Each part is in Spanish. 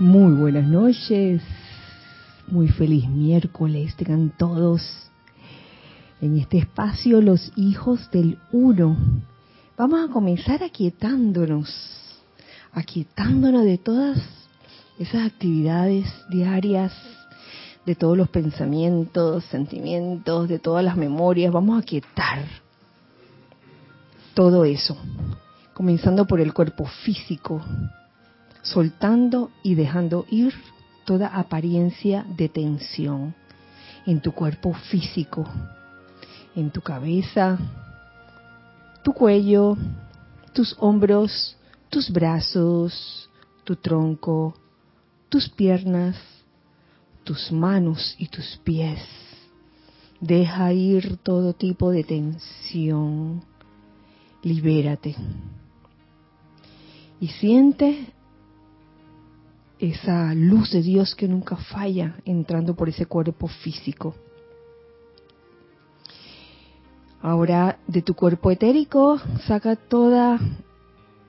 Muy buenas noches, muy feliz miércoles tengan todos en este espacio los hijos del uno. Vamos a comenzar aquietándonos, aquietándonos de todas esas actividades diarias, de todos los pensamientos, sentimientos, de todas las memorias. Vamos a aquietar todo eso, comenzando por el cuerpo físico, soltando y dejando ir toda apariencia de tensión en tu cuerpo físico, en tu cabeza, tu cuello, tus hombros, tus brazos, tu tronco, tus piernas, tus manos y tus pies. Deja ir todo tipo de tensión. Libérate. Y siente esa luz de Dios que nunca falla entrando por ese cuerpo físico. Ahora de tu cuerpo etérico saca toda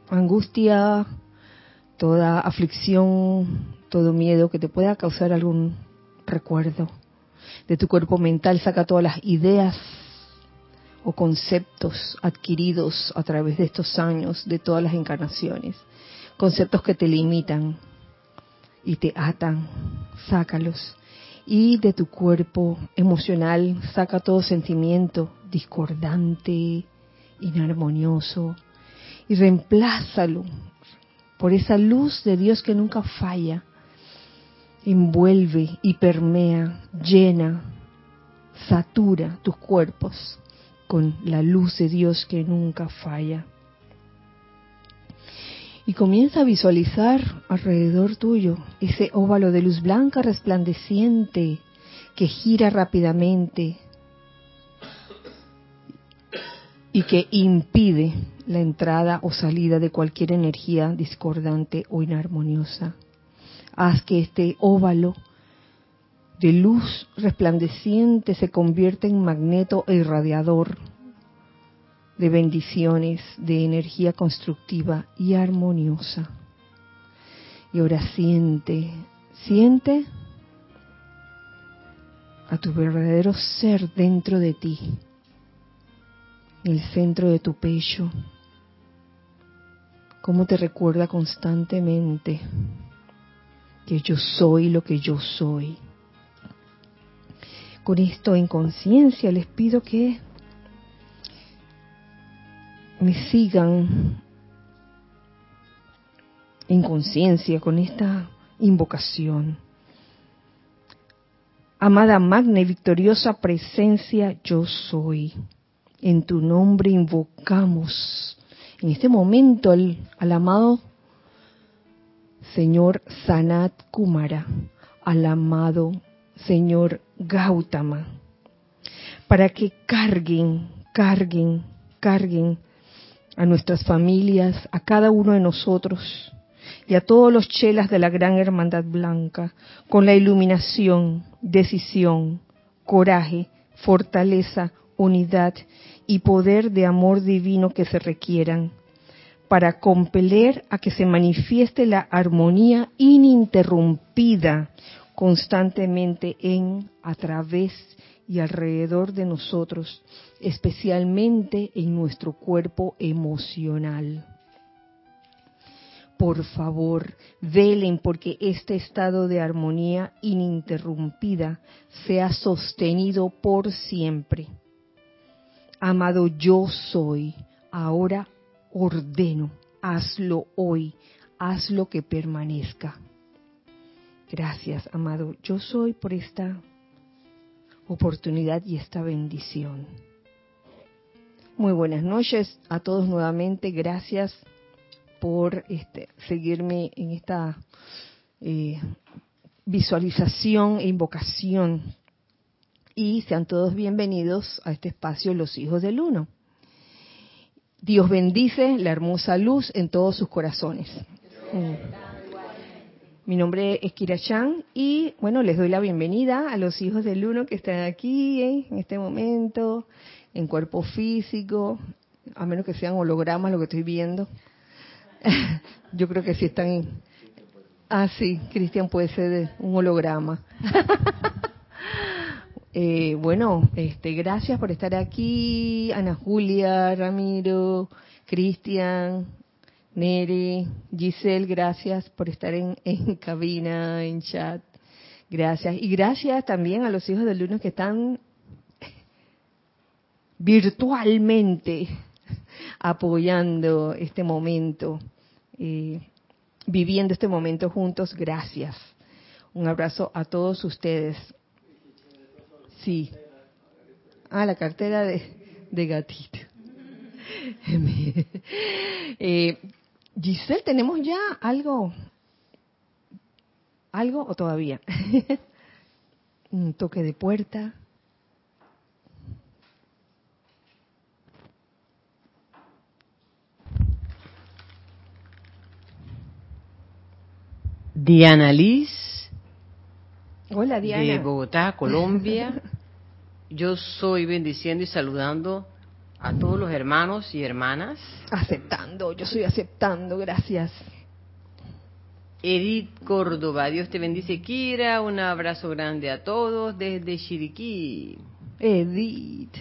angustia, toda aflicción, todo miedo que te pueda causar algún recuerdo. De tu cuerpo mental saca todas las ideas o conceptos adquiridos a través de estos años, de todas las encarnaciones. Conceptos que te limitan, y te atan, sácalos. Y de tu cuerpo emocional saca todo sentimiento discordante, inarmonioso, y reemplázalo por esa luz de Dios que nunca falla. Envuelve y permea, llena, satura tus cuerpos con la luz de Dios que nunca falla y comienza a visualizar alrededor tuyo ese óvalo de luz blanca resplandeciente que gira rápidamente y que impide la entrada o salida de cualquier energía discordante o inarmoniosa. Haz que este óvalo de luz resplandeciente se convierta en magneto e irradiador de bendiciones, de energía constructiva y armoniosa. Y ahora siente, siente a tu verdadero ser dentro de ti, en el centro de tu pecho, cómo te recuerda constantemente que yo soy lo que yo soy. Con esto en conciencia les pido que me sigan en conciencia con esta invocación. Amada magna y victoriosa presencia, yo soy. En tu nombre invocamos en este momento al, al amado Señor Sanat Kumara, al amado Señor Gautama, para que carguen, carguen, carguen a nuestras familias, a cada uno de nosotros y a todos los chelas de la gran hermandad blanca, con la iluminación, decisión, coraje, fortaleza, unidad y poder de amor divino que se requieran para compeler a que se manifieste la armonía ininterrumpida constantemente en, a través y alrededor de nosotros, especialmente en nuestro cuerpo emocional. Por favor, velen porque este estado de armonía ininterrumpida sea sostenido por siempre. Amado yo soy, ahora ordeno, hazlo hoy, hazlo que permanezca. Gracias, amado yo soy, por esta oportunidad y esta bendición. Muy buenas noches a todos nuevamente. Gracias por este, seguirme en esta eh, visualización e invocación. Y sean todos bienvenidos a este espacio Los Hijos del Uno. Dios bendice la hermosa luz en todos sus corazones. Mi nombre es Kira Chan y bueno, les doy la bienvenida a los hijos del uno que están aquí ¿eh? en este momento, en cuerpo físico, a menos que sean hologramas lo que estoy viendo. Yo creo que sí están Ah, sí, Cristian puede ser un holograma. Eh, bueno, este, gracias por estar aquí, Ana Julia, Ramiro, Cristian, Nere, Giselle, gracias por estar en, en cabina, en chat. Gracias. Y gracias también a los hijos del lunes que están virtualmente apoyando este momento, eh, viviendo este momento juntos. Gracias. Un abrazo a todos ustedes. Sí. Ah, la cartera de, de gatito. eh, Giselle, ¿tenemos ya algo? ¿Algo o todavía? Un toque de puerta. Diana Liz. Hola, Diana. De Bogotá, Colombia. Yo soy bendiciendo y saludando a todos los hermanos y hermanas. Aceptando, yo estoy aceptando, gracias. Edith Córdoba, Dios te bendice, Kira. Un abrazo grande a todos desde Chiriquí. Edith.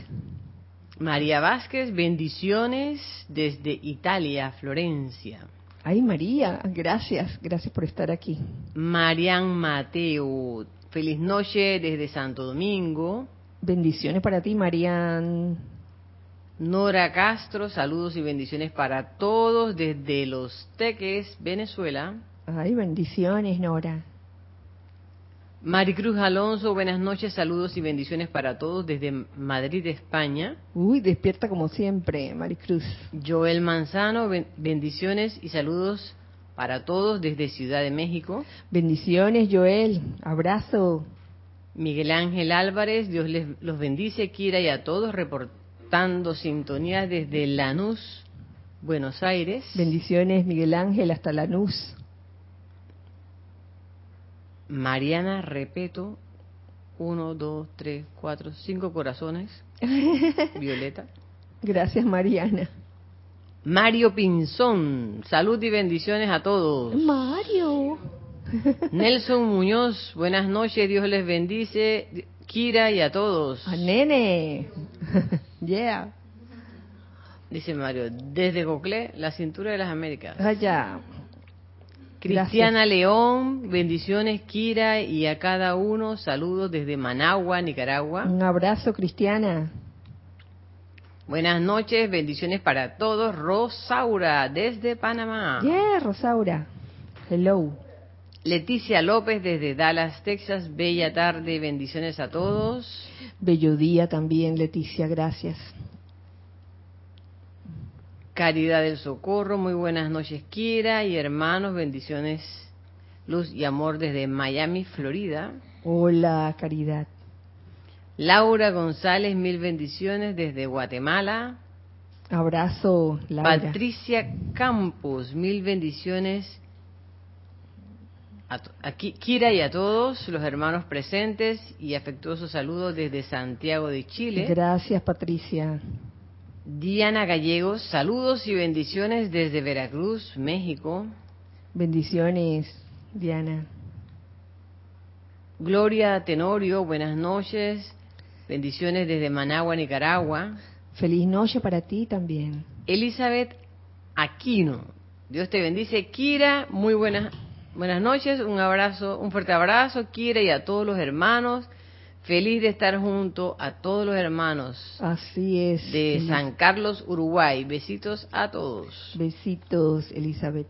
María Vázquez, bendiciones desde Italia, Florencia. Ay, María, gracias, gracias por estar aquí. Marian Mateo, feliz noche desde Santo Domingo. Bendiciones para ti, Marian. Nora Castro, saludos y bendiciones para todos desde Los Teques, Venezuela. Ay, bendiciones, Nora. Maricruz Alonso, buenas noches, saludos y bendiciones para todos desde Madrid, España. Uy, despierta como siempre, Maricruz. Joel Manzano, bendiciones y saludos para todos desde Ciudad de México. Bendiciones, Joel, abrazo. Miguel Ángel Álvarez, Dios les los bendice, Kira y a todos, reportando sintonía desde Lanús, Buenos Aires. Bendiciones, Miguel Ángel, hasta Lanús. Mariana Repeto, uno, dos, tres, cuatro, cinco corazones. Violeta. Gracias, Mariana. Mario Pinzón, salud y bendiciones a todos. Mario. Nelson Muñoz, buenas noches, Dios les bendice. Kira y a todos. A nene. yeah. Dice Mario, desde Goclé, la cintura de las Américas. Allá. Cristiana León, bendiciones Kira y a cada uno, saludos desde Managua, Nicaragua. Un abrazo, Cristiana. Buenas noches, bendiciones para todos. Rosaura, desde Panamá. Yeah, Rosaura. Hello. Leticia López, desde Dallas, Texas. Bella tarde, bendiciones a todos. Bello día también, Leticia, gracias. Caridad del Socorro, muy buenas noches, Kira y hermanos, bendiciones, luz y amor desde Miami, Florida. Hola, Caridad. Laura González, mil bendiciones desde Guatemala. Abrazo, Laura. Patricia Campos, mil bendiciones. A, Kira y a todos los hermanos presentes y afectuosos saludos desde Santiago de Chile. Gracias, Patricia. Diana Gallegos, saludos y bendiciones desde Veracruz, México. Bendiciones, Diana. Gloria Tenorio, buenas noches. Bendiciones desde Managua, Nicaragua. Feliz noche para ti también. Elizabeth Aquino, Dios te bendice. Kira, muy buenas, buenas noches. Un abrazo, un fuerte abrazo, Kira, y a todos los hermanos Feliz de estar junto a todos los hermanos. Así es. De San Carlos, Uruguay. Besitos a todos. Besitos, Elizabeth.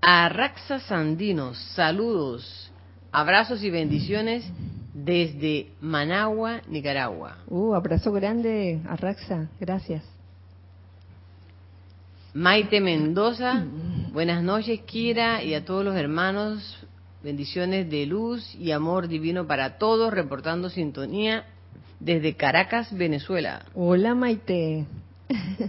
A Raxa Sandinos, saludos, abrazos y bendiciones desde Managua, Nicaragua. Uh, abrazo grande a Raxa, gracias. Maite Mendoza, buenas noches, Kira, y a todos los hermanos Bendiciones de luz y amor divino para todos, reportando sintonía desde Caracas, Venezuela. Hola Maite.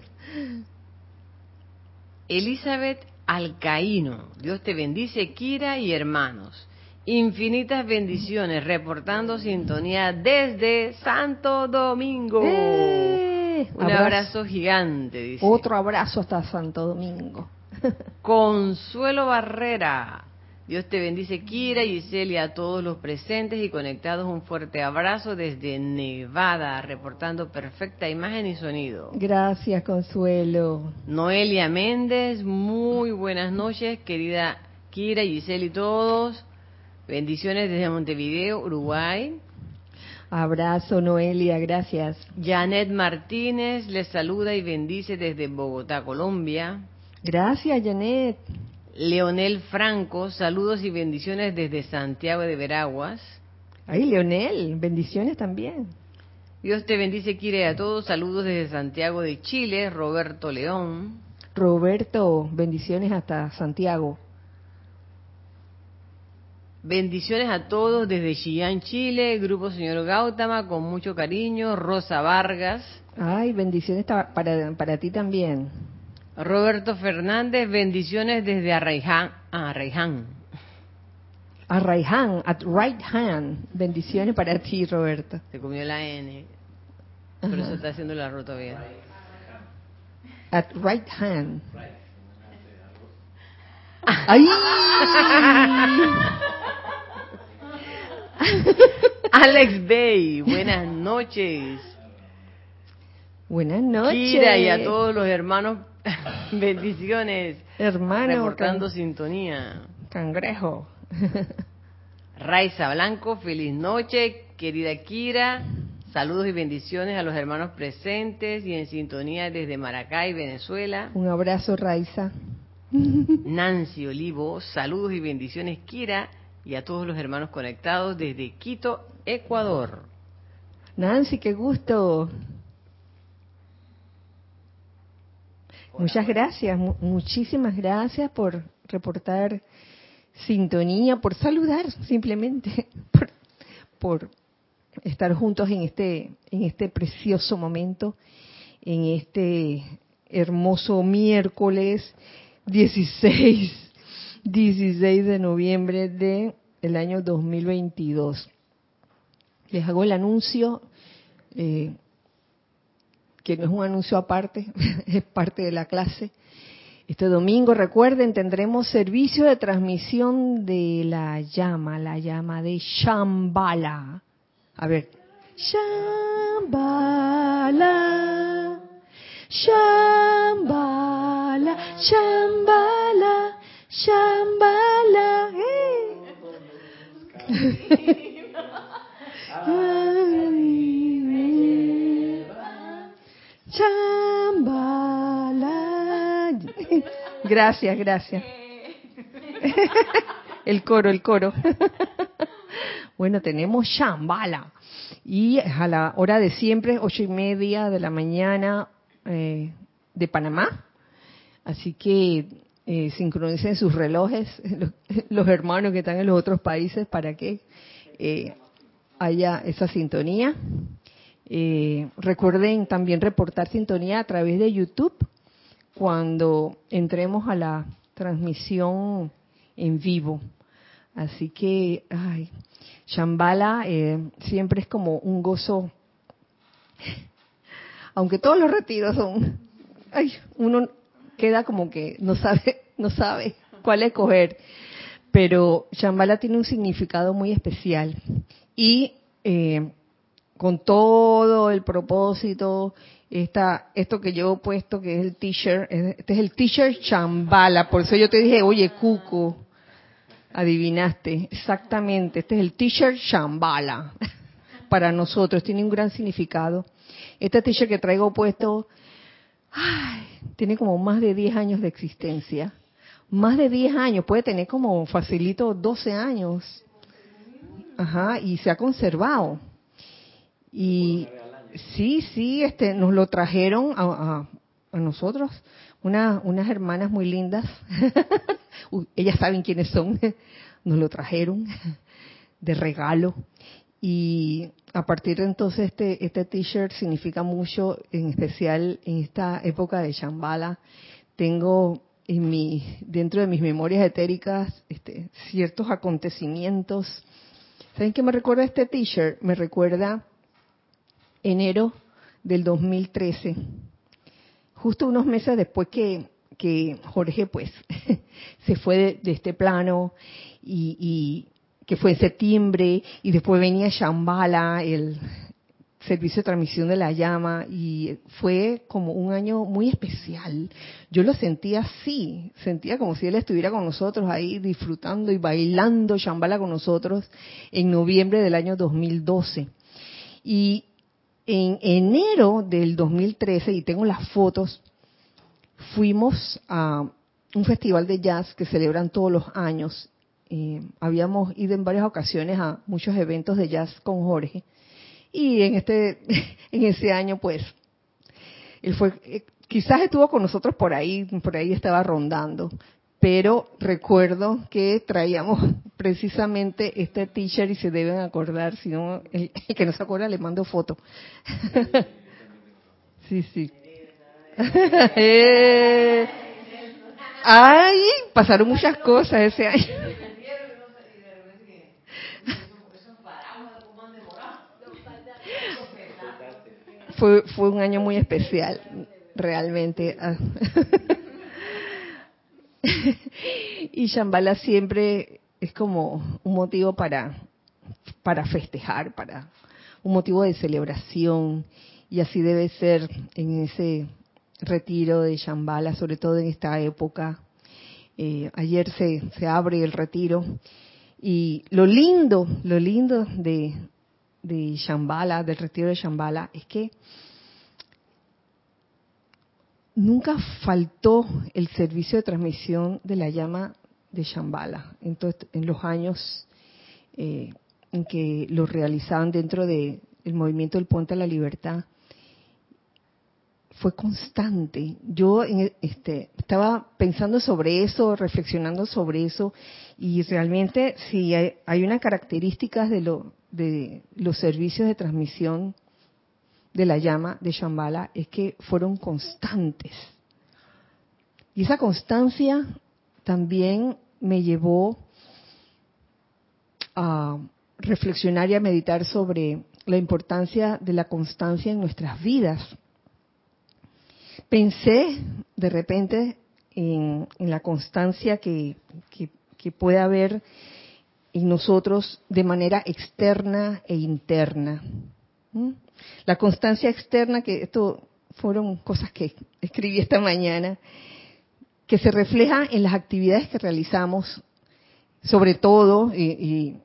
Elizabeth Alcaíno, Dios te bendice, Kira y hermanos. Infinitas bendiciones, reportando sintonía desde Santo Domingo. ¡Eh! Un abrazo. gigante, dice. Otro abrazo hasta Santo Domingo. Consuelo Barrera, Dios te bendice, Kira, Giselle y a todos los presentes y conectados. Un fuerte abrazo desde Nevada, reportando perfecta imagen y sonido. Gracias, Consuelo. Noelia Méndez, muy buenas noches, querida Kira, Giselle y todos. Bendiciones desde Montevideo, Uruguay. Abrazo, Noelia, gracias. Janet Martínez les saluda y bendice desde Bogotá, Colombia. Gracias, Janet. Leonel Franco, saludos y bendiciones desde Santiago de Veraguas. Ay, Leonel, bendiciones también. Dios te bendice, quiere a todos. Saludos desde Santiago de Chile, Roberto León. Roberto, bendiciones hasta Santiago. Bendiciones a todos desde Chillán, Chile, Grupo Señor Gautama, con mucho cariño. Rosa Vargas. Ay, bendiciones para, para ti también. Roberto Fernández, bendiciones desde Arraiján. Arraiján. Arraiján, at right hand. Bendiciones para ti, Roberto. Se comió la N. Por eso está haciendo la ruta bien. At right hand. ¡Ay! Alex Bay, buenas noches. Buenas noches. Kira y a todos los hermanos Bendiciones. Hermano. Reportando sintonía. Cangrejo. Raiza Blanco, feliz noche, querida Kira. Saludos y bendiciones a los hermanos presentes y en sintonía desde Maracay, Venezuela. Un abrazo, Raiza. Nancy Olivo, saludos y bendiciones, Kira, y a todos los hermanos conectados desde Quito, Ecuador. Nancy, qué gusto. Muchas gracias, muchísimas gracias por reportar sintonía, por saludar simplemente, por, estar juntos en este, en este precioso momento, en este hermoso miércoles 16, 16 de noviembre de el año 2022. Les hago el anuncio eh, que no es un anuncio aparte, es parte de la clase. Este domingo, recuerden, tendremos servicio de transmisión de la llama, la llama de Shambhala. A ver. Shambhala, Shambhala, Shambhala, Shambhala. Chambala. Gracias, gracias. El coro, el coro. Bueno, tenemos Chambala. Y a la hora de siempre, ocho y media de la mañana eh, de Panamá. Así que eh, sincronicen sus relojes, los, hermanos que están en los otros países, para que eh, haya esa sintonía. Eh, recuerden también reportar sintonía a través de YouTube cuando entremos a la transmisión en vivo. Así que, ay, Shambhala eh, siempre es como un gozo, aunque todos los retiros son, ay, uno queda como que no sabe, no sabe cuál escoger, pero Shambhala tiene un significado muy especial. Y eh, con todo el propósito, esta, esto que llevo puesto, que es el t-shirt, este es el t-shirt chambala, por eso yo te dije, oye, Cuco, adivinaste, exactamente, este es el t-shirt chambala, para nosotros, tiene un gran significado. Este t-shirt que traigo puesto, ay, tiene como más de 10 años de existencia, más de 10 años, puede tener como facilito 12 años, ajá, y se ha conservado y sí, sí, este, nos lo trajeron a, nosotros, una, unas hermanas muy lindas, ellas saben quiénes son, nos lo trajeron de regalo. Y a partir de entonces este, este t-shirt significa mucho, en especial en esta época de Shambhala. Tengo en mi, dentro de mis memorias etéricas este, ciertos acontecimientos. ¿Saben qué me recuerda este t-shirt? Me recuerda enero del 2013, justo unos meses después que, Jorge pues se fue de, este plano y, que fue en septiembre y después venía Shambhala, el servicio de transmisión de la llama y fue como un año muy especial. Yo lo sentía así, sentía como si él estuviera con nosotros ahí disfrutando y bailando Shambhala con nosotros en noviembre del año 2012. Y en enero del 2013, y tengo las fotos, fuimos a un festival de jazz que celebran todos los años. Eh, habíamos ido en varias ocasiones a muchos eventos de jazz con Jorge y en este en ese año pues él fue eh, quizás estuvo con nosotros por ahí por ahí estaba rondando pero recuerdo que traíamos precisamente este t-shirt y se deben acordar si no el, que no se acuerda le mando foto sí sí eh, ay, pasaron muchas cosas ese año. Fue, fue un año muy especial, realmente. Y Shambhala siempre es como un motivo para, para festejar, para un motivo de celebración, y así debe ser en ese retiro de Shambhala, sobre todo en esta época. Eh, ayer se, se abre el retiro y lo lindo, lo lindo de, de Shambhala, del retiro de Shambhala, es que nunca faltó el servicio de transmisión de la llama de Shambhala en, en los años eh, en que lo realizaban dentro del movimiento del Puente a la Libertad fue constante. Yo este, estaba pensando sobre eso, reflexionando sobre eso, y realmente si hay, una característica de, lo, de los servicios de transmisión de la llama de Shambhala es que fueron constantes. Y esa constancia también me llevó a reflexionar y a meditar sobre la importancia de la constancia en nuestras vidas pensé de repente en, la constancia que, puede haber en nosotros de manera externa e interna. La constancia externa, que esto fueron cosas que escribí esta mañana, que se refleja en las actividades que realizamos, sobre todo, y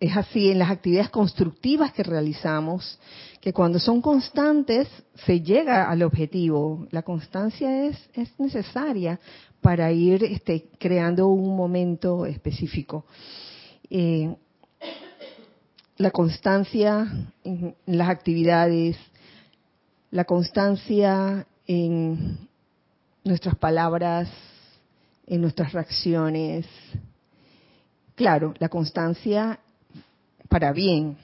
es así, en las actividades constructivas que realizamos, que cuando son constantes se llega al objetivo. La constancia es, es necesaria para ir este, creando un momento específico. Eh, la constancia en las actividades, la constancia en nuestras palabras, en nuestras reacciones. Claro, la constancia para bien,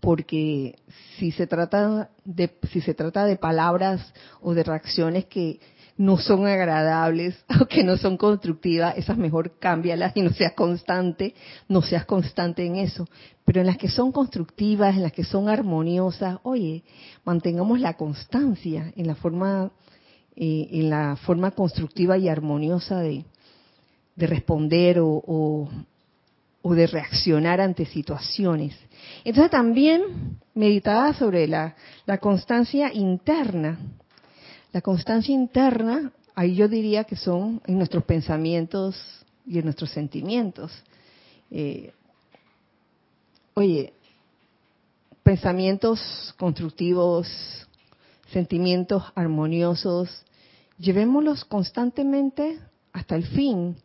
porque si se trata de si se trata de palabras o de reacciones que no son agradables o que no son constructivas, esas mejor cámbialas y no seas constante, no seas constante en eso. Pero en las que son constructivas, en las que son armoniosas, oye, mantengamos la constancia en la forma, eh, en la forma constructiva y armoniosa de, de responder o, o de reaccionar ante situaciones. Entonces también meditaba sobre la, constancia interna. La constancia interna, ahí yo diría que son en nuestros pensamientos y en nuestros sentimientos. Eh, oye, pensamientos constructivos, sentimientos armoniosos, llevémoslos constantemente hasta el fin.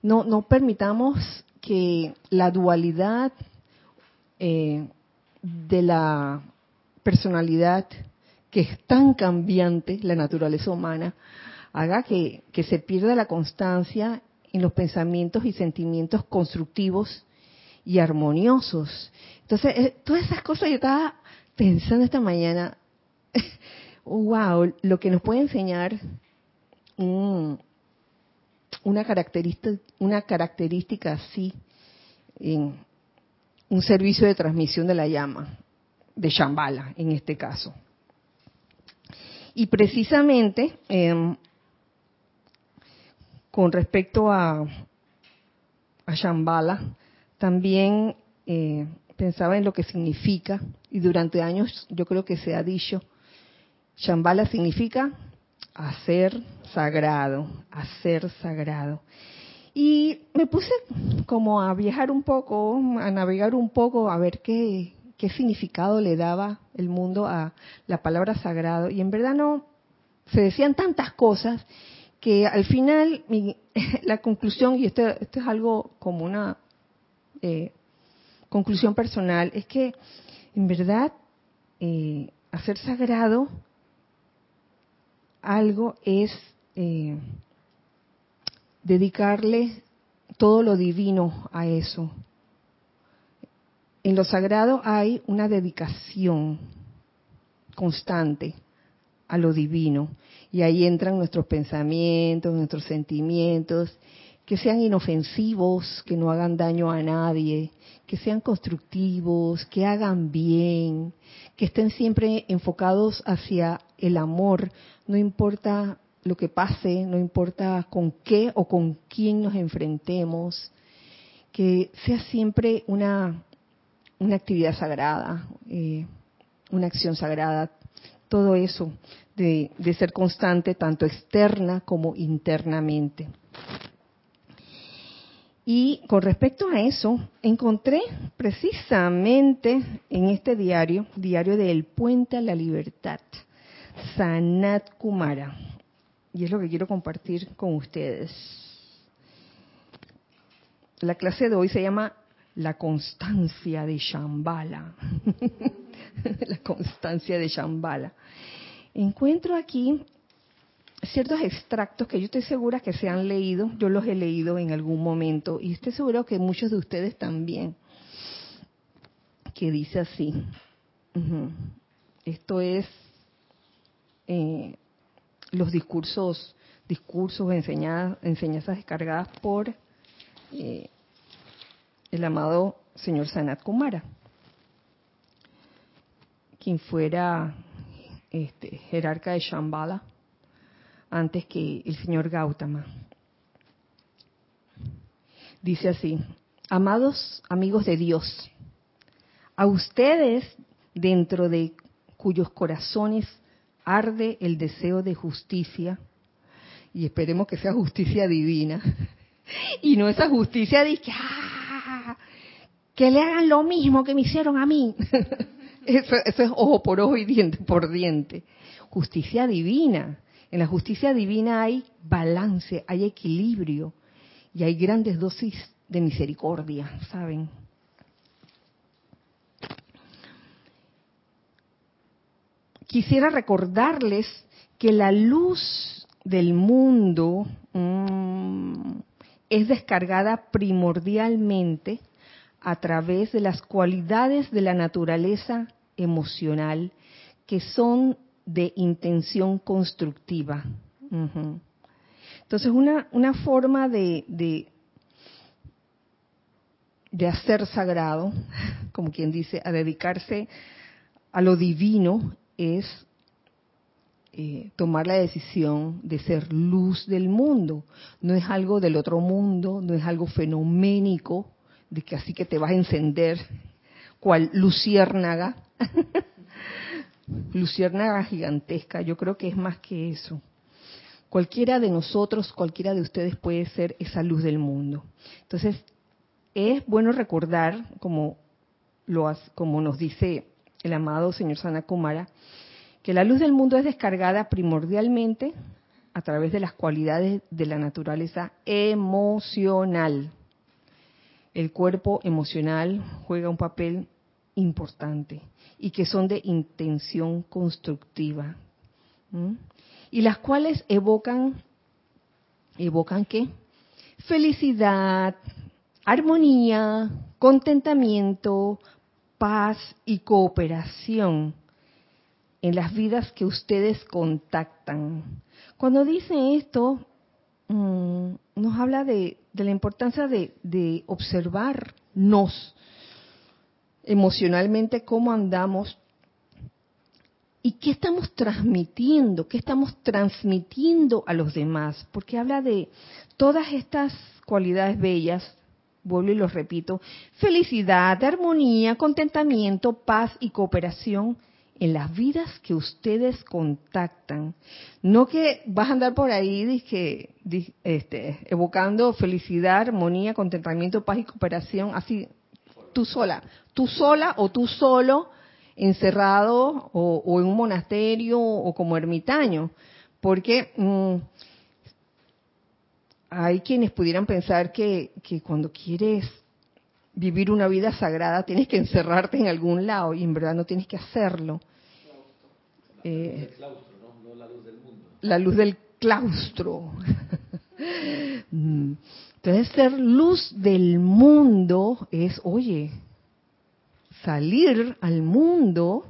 No, no permitamos que la dualidad eh, de la personalidad que es tan cambiante, la naturaleza humana, haga que, se pierda la constancia en los pensamientos y sentimientos constructivos y armoniosos. Entonces, eh, todas esas cosas yo estaba pensando esta mañana, wow, lo que nos puede enseñar un, una característica, una característica así en un servicio de transmisión de la llama, de Shambhala en este caso. Y precisamente em, con respecto a, a Shambhala, también eh, pensaba en lo que significa, y durante años yo creo que se ha dicho, Shambhala significa hacer sagrado, hacer sagrado. Y me puse como a viajar un poco, a navegar un poco, a ver qué, qué significado le daba el mundo a la palabra sagrado. Y en verdad no, se decían tantas cosas que al final la conclusión, y esto, esto es algo como una eh, conclusión personal, es que en verdad eh, hacer sagrado algo es eh, dedicarle todo lo divino a eso. En lo sagrado hay una dedicación constante a lo divino. Y ahí entran nuestros pensamientos, nuestros sentimientos, que sean inofensivos, que no hagan daño a nadie, que sean constructivos, que hagan bien, que estén siempre enfocados hacia el amor, no importa lo que pase, no importa con qué o con quién nos enfrentemos, que sea siempre una, una actividad sagrada, eh, una acción sagrada, todo eso de, de ser constante tanto externa como internamente. Y con respecto a eso, encontré precisamente en este diario, diario del Puente a la Libertad, Sanat Kumara. Y es lo que quiero compartir con ustedes. La clase de hoy se llama La constancia de Shambhala. la constancia de Shambhala. Encuentro aquí ciertos extractos que yo estoy segura que se han leído, yo los he leído en algún momento y estoy seguro que muchos de ustedes también, que dice así, esto es eh, los discursos, discursos, enseñanzas, descargadas por eh, el amado señor Sanat Kumara, quien fuera este, jerarca de Shambhala antes que el señor Gautama. Dice así, amados amigos de Dios, a ustedes dentro de cuyos corazones arde el deseo de justicia, y esperemos que sea justicia divina, y no esa justicia de que, ah, que le hagan lo mismo que me hicieron a mí. Eso, es ojo por ojo y diente por diente. Justicia divina, en la justicia divina hay balance, hay equilibrio y hay grandes dosis de misericordia, ¿saben? Quisiera recordarles que la luz del mundo mm, es descargada primordialmente a través de las cualidades de la naturaleza emocional que son de intención constructiva. Entonces, una, forma de, de, de, hacer sagrado, como quien dice, a dedicarse a lo divino, es eh, tomar la decisión de ser luz del mundo. No es algo del otro mundo, no es algo fenoménico, de que así que te vas a encender cual luciérnaga. luciérnaga gigantesca, yo creo que es más que eso. Cualquiera de nosotros, cualquiera de ustedes puede ser esa luz del mundo. Entonces, es bueno recordar, como, lo, como nos dice el amado señor Sanakumara, que la luz del mundo es descargada primordialmente a través de las cualidades de la naturaleza emocional. El cuerpo emocional juega un papel importante y que son de intención constructiva. Y las cuales evocan, ¿evocan qué? Felicidad, armonía, contentamiento, paz y cooperación en las vidas que ustedes contactan. Cuando dice esto, mm, nos habla de, la importancia de, de observarnos emocionalmente cómo andamos ¿Y qué estamos transmitiendo? ¿Qué estamos transmitiendo a los demás? Porque habla de todas estas cualidades bellas, vuelvo y los repito, felicidad, armonía, contentamiento, paz y cooperación en las vidas que ustedes contactan. No que vas a andar por ahí este, evocando felicidad, armonía, contentamiento, paz y cooperación, así tú sola, tú sola o tú solo, encerrado o, en un monasterio o como ermitaño, porque mm, hay quienes pudieran pensar que cuando quieres vivir una vida sagrada tienes que encerrarte en algún lado y en verdad no tienes que hacerlo. Eh, la luz del claustro. Entonces ser luz del mundo es, oye, salir al mundo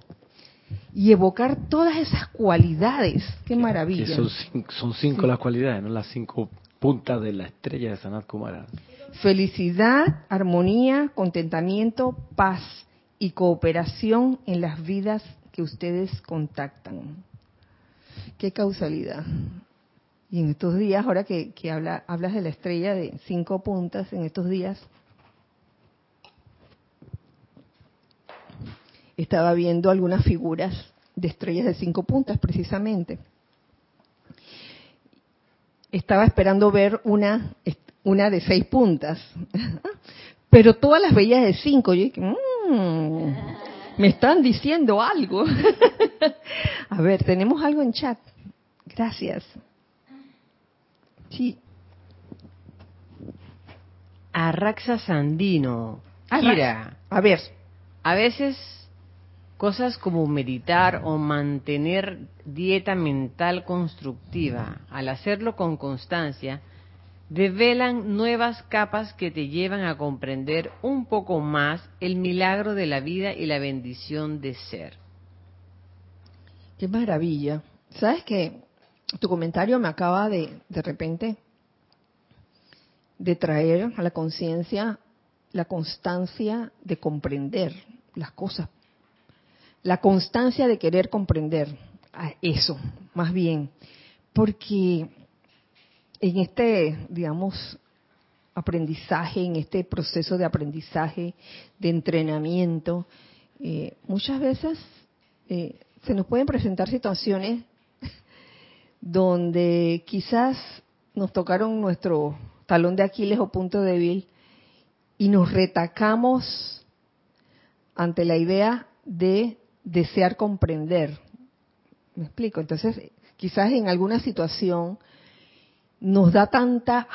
y evocar todas esas cualidades. Qué maravilla. son, cinco, son cinco las cualidades, ¿no? Las cinco punta de la estrella de Sanat Kumara. Felicidad, armonía, contentamiento, paz y cooperación en las vidas que ustedes contactan. Qué causalidad. Y en estos días, ahora que, habla, hablas de la estrella de cinco puntas, en estos días estaba viendo algunas figuras de estrellas de cinco puntas precisamente estaba esperando ver una, una de seis puntas, pero todas las veía de cinco. Yo dije, mmm, me están diciendo algo. A ver, tenemos algo en chat. Gracias. Sí. Arraxa Sandino. Kira. A ver. A veces Cosas como meditar o mantener dieta mental constructiva, al hacerlo con constancia, develan nuevas capas que te llevan a comprender un poco más el milagro de la vida y la bendición de ser. Qué maravilla. ¿Sabes qué? Tu comentario me acaba de, de repente, de traer a la conciencia la constancia de comprender las cosas la constancia de querer comprender eso, más bien, porque en este, digamos, aprendizaje, en este proceso de aprendizaje, de entrenamiento, eh, muchas veces eh, se nos pueden presentar situaciones donde quizás nos tocaron nuestro talón de Aquiles o punto débil y nos retacamos ante la idea de desear comprender. ¿Me explico? Entonces, quizás en alguna situación nos da tanta,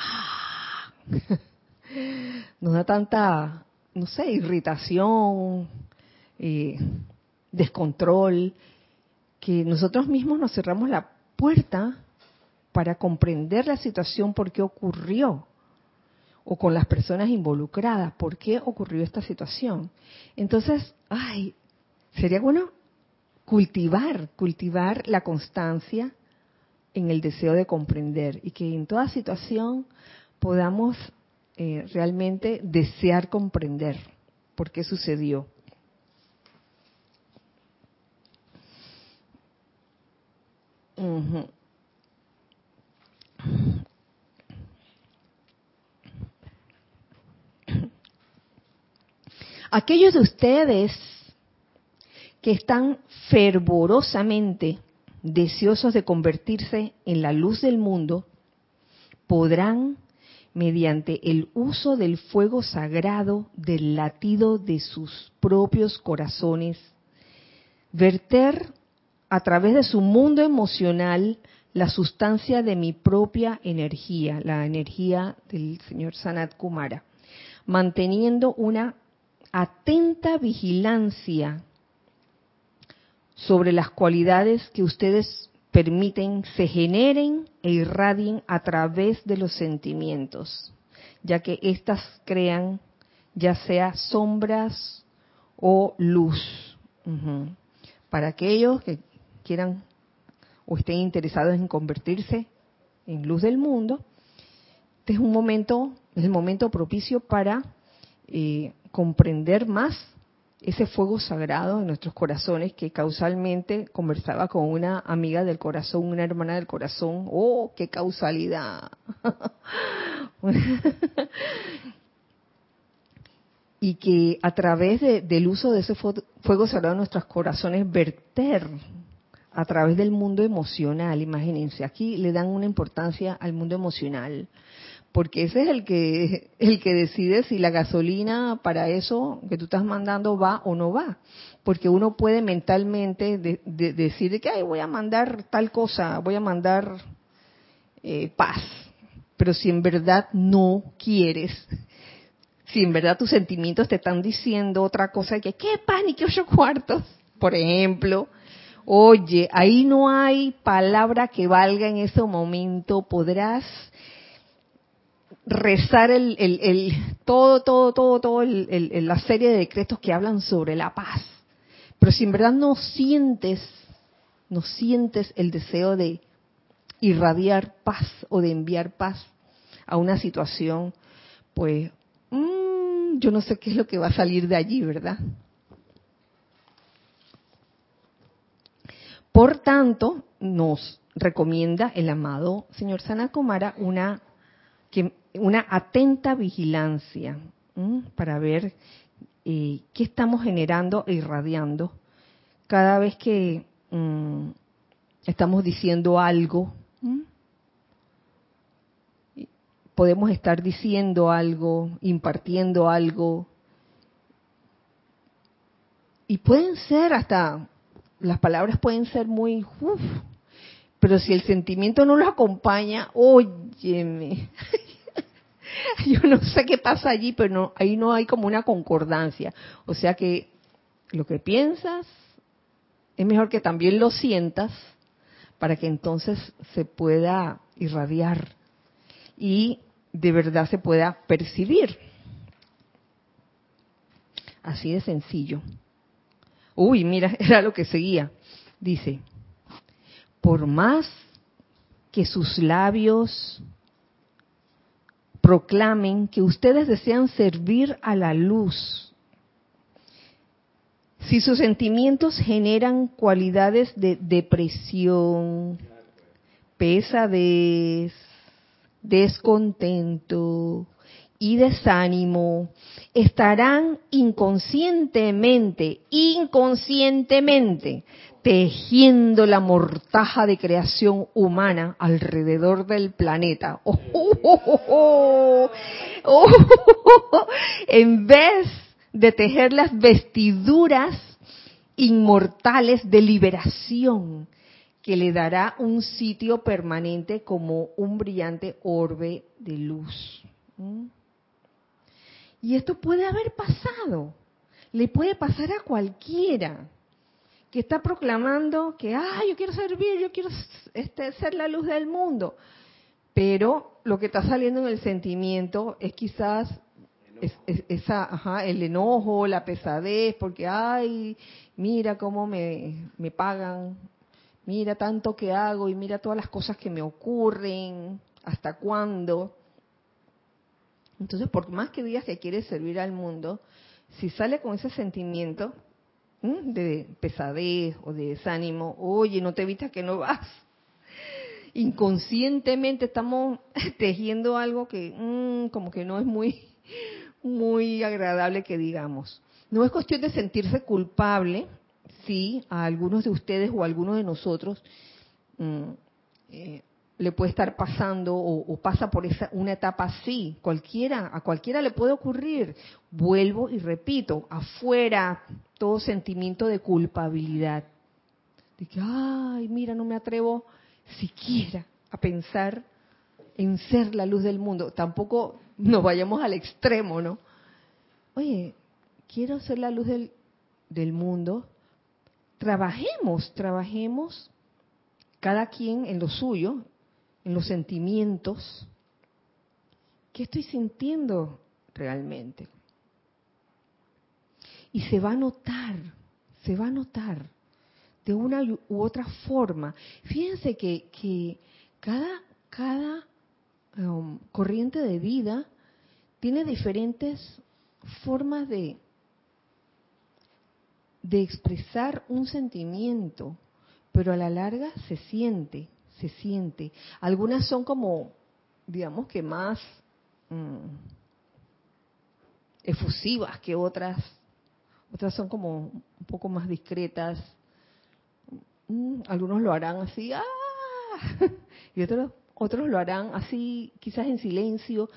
nos da tanta, no sé, irritación, eh, descontrol, que nosotros mismos nos cerramos la puerta para comprender la situación, por qué ocurrió, o con las personas involucradas, por qué ocurrió esta situación. Entonces, ay, sería bueno cultivar, cultivar la constancia en el deseo de comprender y que en toda situación podamos eh, realmente desear comprender por qué sucedió. Aquellos de ustedes que están fervorosamente deseosos de convertirse en la luz del mundo, podrán, mediante el uso del fuego sagrado del latido de sus propios corazones, verter a través de su mundo emocional la sustancia de mi propia energía, la energía del señor Sanat Kumara, manteniendo una atenta vigilancia sobre las cualidades que ustedes permiten se generen e irradien a través de los sentimientos, ya que éstas crean ya sea sombras o luz. Para aquellos que quieran o estén interesados en convertirse en luz del mundo, este es un momento, es el momento propicio para eh, comprender más ese fuego sagrado en nuestros corazones que causalmente conversaba con una amiga del corazón, una hermana del corazón. ¡Oh, qué causalidad! y que a través del uso de ese fuego sagrado en nuestros corazones verter a través del mundo emocional, imagínense, aquí le dan una importancia al mundo emocional, porque ese es el que el que decide si la gasolina para eso que tú estás mandando va o no va, porque uno puede mentalmente decir que voy a mandar tal cosa, voy a mandar eh, paz, pero si en verdad no quieres, si en verdad tus sentimientos te están diciendo otra cosa que qué paz ni qué ocho cuartos, por ejemplo, Oye, ahí no hay palabra que valga en ese momento. Podrás rezar el, el, todo, todo, todo, todo la serie de decretos que hablan sobre la paz. Pero si en verdad no sientes, no sientes el deseo de irradiar paz o de enviar paz a una situación, pues mmm, yo no sé qué es lo que va a salir de allí, ¿verdad? Por tanto, nos recomienda el amado señor Sanakumara una, una atenta vigilancia para ver eh, qué estamos generando e irradiando cada vez que mm, estamos diciendo algo. Podemos estar diciendo algo, impartiendo algo, y pueden ser hasta las palabras pueden ser muy, pero si el sentimiento no lo acompaña, óyeme, yo no sé qué pasa allí, pero no, ahí no hay como una concordancia. O sea que lo que piensas es mejor que también lo sientas para que entonces se pueda irradiar y de verdad se pueda percibir. Así de sencillo. Uy, mira, era lo que seguía. Dice, por más que sus labios proclamen que ustedes desean servir a la luz, si sus sentimientos generan cualidades de depresión, pesadez, descontento, y desánimo estarán inconscientemente, inconscientemente, tejiendo la mortaja de creación humana alrededor del planeta. en vez de tejer las vestiduras inmortales de liberación que le dará un sitio permanente como un brillante orbe de luz. ¿Mm? Y esto puede haber pasado, le puede pasar a cualquiera que está proclamando que, ah, yo quiero servir, yo quiero este, ser la luz del mundo. Pero lo que está saliendo en el sentimiento es quizás esa, ajá, el enojo, la pesadez, porque, ay, mira cómo me, me pagan, mira tanto que hago y mira todas las cosas que me ocurren, hasta cuándo. Entonces, por más que digas que quieres servir al mundo, si sale con ese sentimiento de pesadez o de desánimo, oye, no te evitas que no vas. Inconscientemente estamos tejiendo algo que mm, como que no es muy, muy agradable que digamos. No es cuestión de sentirse culpable si a algunos de ustedes o a algunos de nosotros mm, eh, le puede estar pasando o, pasa por esa, una etapa así. Cualquiera, a cualquiera le puede ocurrir. Vuelvo y repito, afuera todo sentimiento de culpabilidad. De que, ay, mira, no me atrevo siquiera a pensar en ser la luz del mundo. Tampoco nos vayamos al extremo, ¿no? Oye, quiero ser la luz del, del mundo. Trabajemos, trabajemos cada quien en lo suyo, en los sentimientos, ¿qué estoy sintiendo realmente? Y se va a notar, se va a notar de una u otra forma. Fíjense que, cada, cada um, corriente de vida tiene diferentes formas de, de expresar un sentimiento, pero a la larga se siente, se siente. Algunas son como, digamos que más mm, efusivas que otras, otras son como un poco más discretas. Mm, algunos lo harán así, ¡ah! y otros, otros lo harán así, quizás en silencio,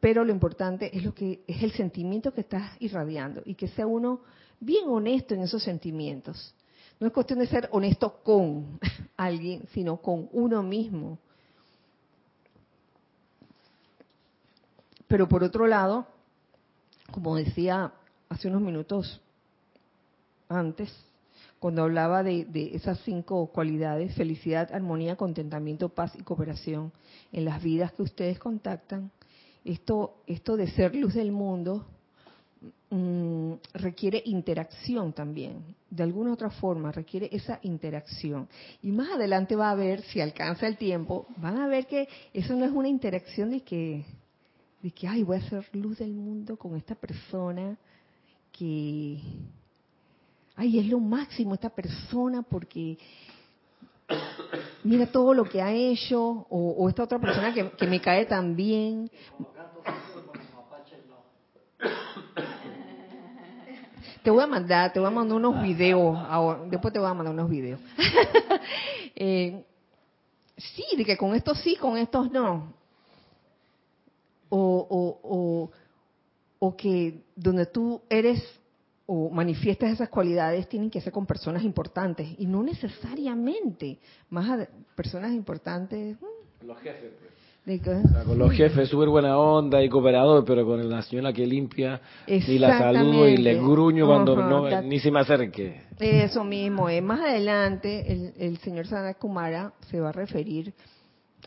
pero lo importante es lo que es el sentimiento que estás irradiando y que sea uno bien honesto en esos sentimientos. No es cuestión de ser honesto con alguien, sino con uno mismo. Pero por otro lado, como decía hace unos minutos antes, cuando hablaba de, esas cinco cualidades, felicidad, armonía, contentamiento, paz y cooperación en las vidas que ustedes contactan, esto, esto de ser luz del mundo mm, requiere interacción también, de alguna otra forma requiere esa interacción. Y más adelante va a ver, si alcanza el tiempo, van a ver que eso no es una interacción de que, de que, ay, voy a ser luz del mundo con esta persona que ay, es lo máximo esta persona porque mira todo lo que ha hecho, o, esta otra persona que, me cae tan bien. Te voy a mandar, te voy a mandar unos videos, después te voy a mandar unos videos. Eh, sí, de que con estos sí, con estos no. O, o, o que donde tú eres o manifiestas esas cualidades tienen que ser con personas importantes y no necesariamente más personas importantes. Mm. Los jefes, pues. con los jefes, súper buena onda y cooperador, pero con la señora que limpia, y la saludo y le gruño cuando no, ni se me acerque. Eso mismo, eh. más adelante el, el señor Sana Kumara se va a referir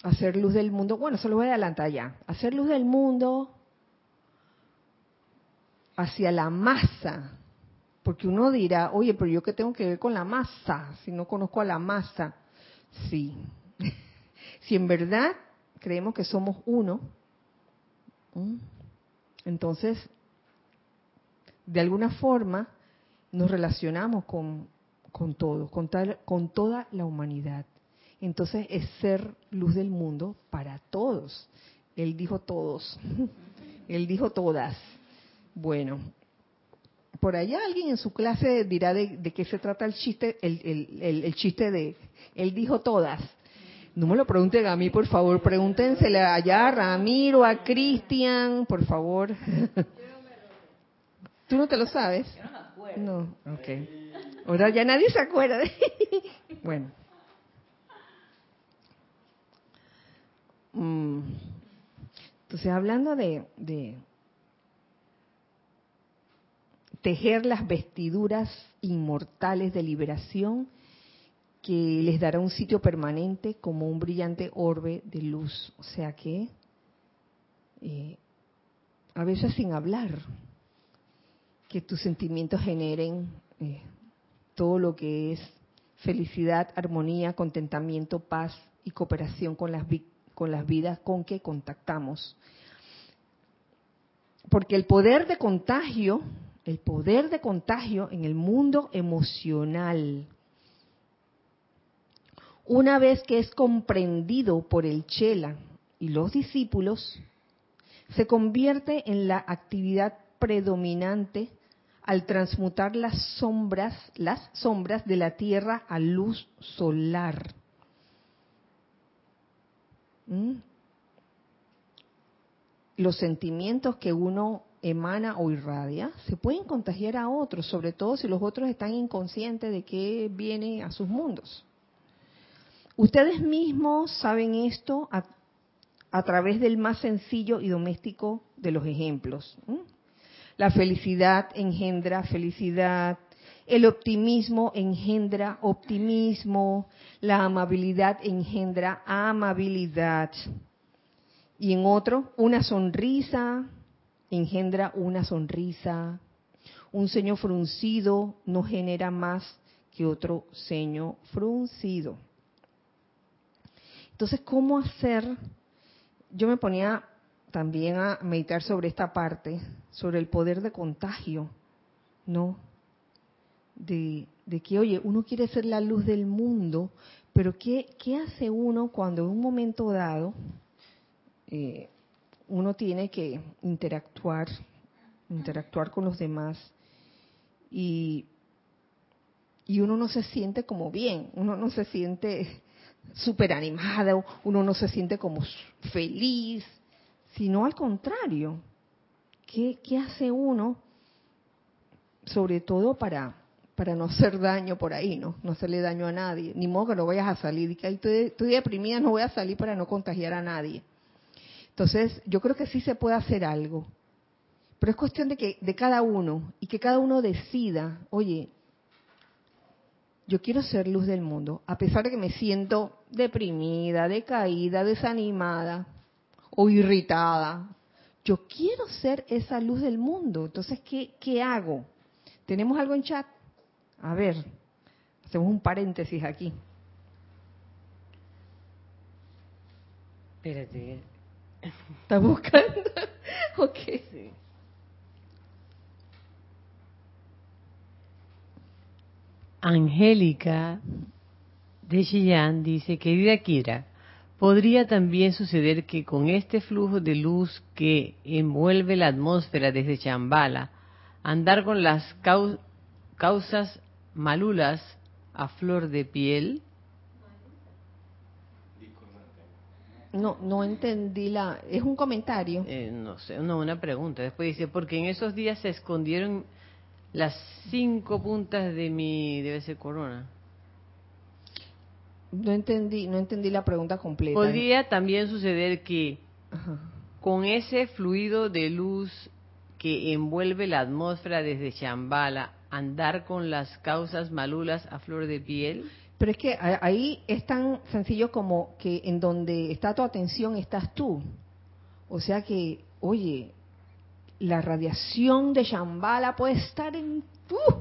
a hacer luz del mundo. Bueno, se lo voy a adelantar ya. Hacer luz del mundo hacia la masa porque uno dirá, oye, pero yo qué tengo que ver con la masa si no conozco a la masa. Sí. si en verdad creemos que somos uno, entonces, de alguna forma, nos relacionamos con, con todo, con, con toda la humanidad. Entonces es ser luz del mundo para todos. Él dijo todos. Él dijo todas. Bueno, por allá alguien en su clase dirá de, qué se trata el chiste, el, chiste de, él dijo todas. No me lo pregunten a mí, por favor, pregúntensele allá a Ramiro, a Cristian, por favor. ¿Tú no te lo sabes? Yo no me acuerdo. No, ok. Ahora ya nadie se acuerda. bueno. Mm. Entonces, hablando de, tejer las vestiduras inmortales de liberación que les dará un sitio permanente como un brillante orbe de luz. O sea que, eh, a veces sin hablar, que tus sentimientos generen eh, todo lo que es felicidad, armonía, contentamiento, paz y cooperación con las, con las vidas con que contactamos. Porque el poder de contagio el poder de contagio en el mundo emocional. Una vez que es comprendido por el Chela y los discípulos, se convierte en la actividad predominante al transmutar las sombras, las sombras de la Tierra a luz solar. ¿Mm? Los sentimientos que uno emana o irradia, se pueden contagiar a otros, sobre todo si los otros están inconscientes de que viene a sus mundos. Ustedes mismos saben esto a, través del más sencillo y doméstico de los ejemplos. La felicidad engendra felicidad, el optimismo engendra optimismo, la amabilidad engendra amabilidad. Y en otro, una sonrisa engendra una sonrisa. Un ceño fruncido no genera más que otro ceño fruncido. Entonces, ¿cómo hacer? Yo me ponía también a meditar sobre esta parte, sobre el poder de contagio, ¿no? de, que, oye, uno quiere ser la luz del mundo, pero ¿qué, qué hace uno cuando en un momento dado eh, uno tiene que interactuar, interactuar con los demás y, y uno no se siente como bien, uno no se siente súper animado, uno no se siente como feliz, sino al contrario. ¿Qué, qué hace uno? Sobre todo para, para no hacer daño por ahí, ¿no? No hacerle daño a nadie. Ni modo que no vayas a salir. Y que estoy, estoy deprimida, no voy a salir para no contagiar a nadie. Entonces, yo creo que sí se puede hacer algo. Pero es cuestión de que de cada uno y que cada uno decida, oye, yo quiero ser luz del mundo, a pesar de que me siento deprimida, decaída, desanimada o irritada. Yo quiero ser esa luz del mundo. Entonces, ¿qué, qué hago? ¿Tenemos algo en chat? A ver, hacemos un paréntesis aquí. Espérate. ¿Estás buscando? ok. Sí. Angélica de Chillán dice, querida Kira, podría también suceder que con este flujo de luz que envuelve la atmósfera desde Chambala, andar con las causas malulas a flor de piel. No, no entendí la. Es un comentario. Eh, no sé, no, una pregunta. Después dice, porque en esos días se escondieron las cinco puntas de mi, debe ser corona. No entendí, no entendí la pregunta completa. Podría también suceder que con ese fluido de luz que envuelve la atmósfera desde Chambala, andar con las causas malulas a flor de piel. Pero es que ahí es tan sencillo como que en donde está tu atención estás tú. O sea que, oye, la radiación de Shambhala puede estar en uh,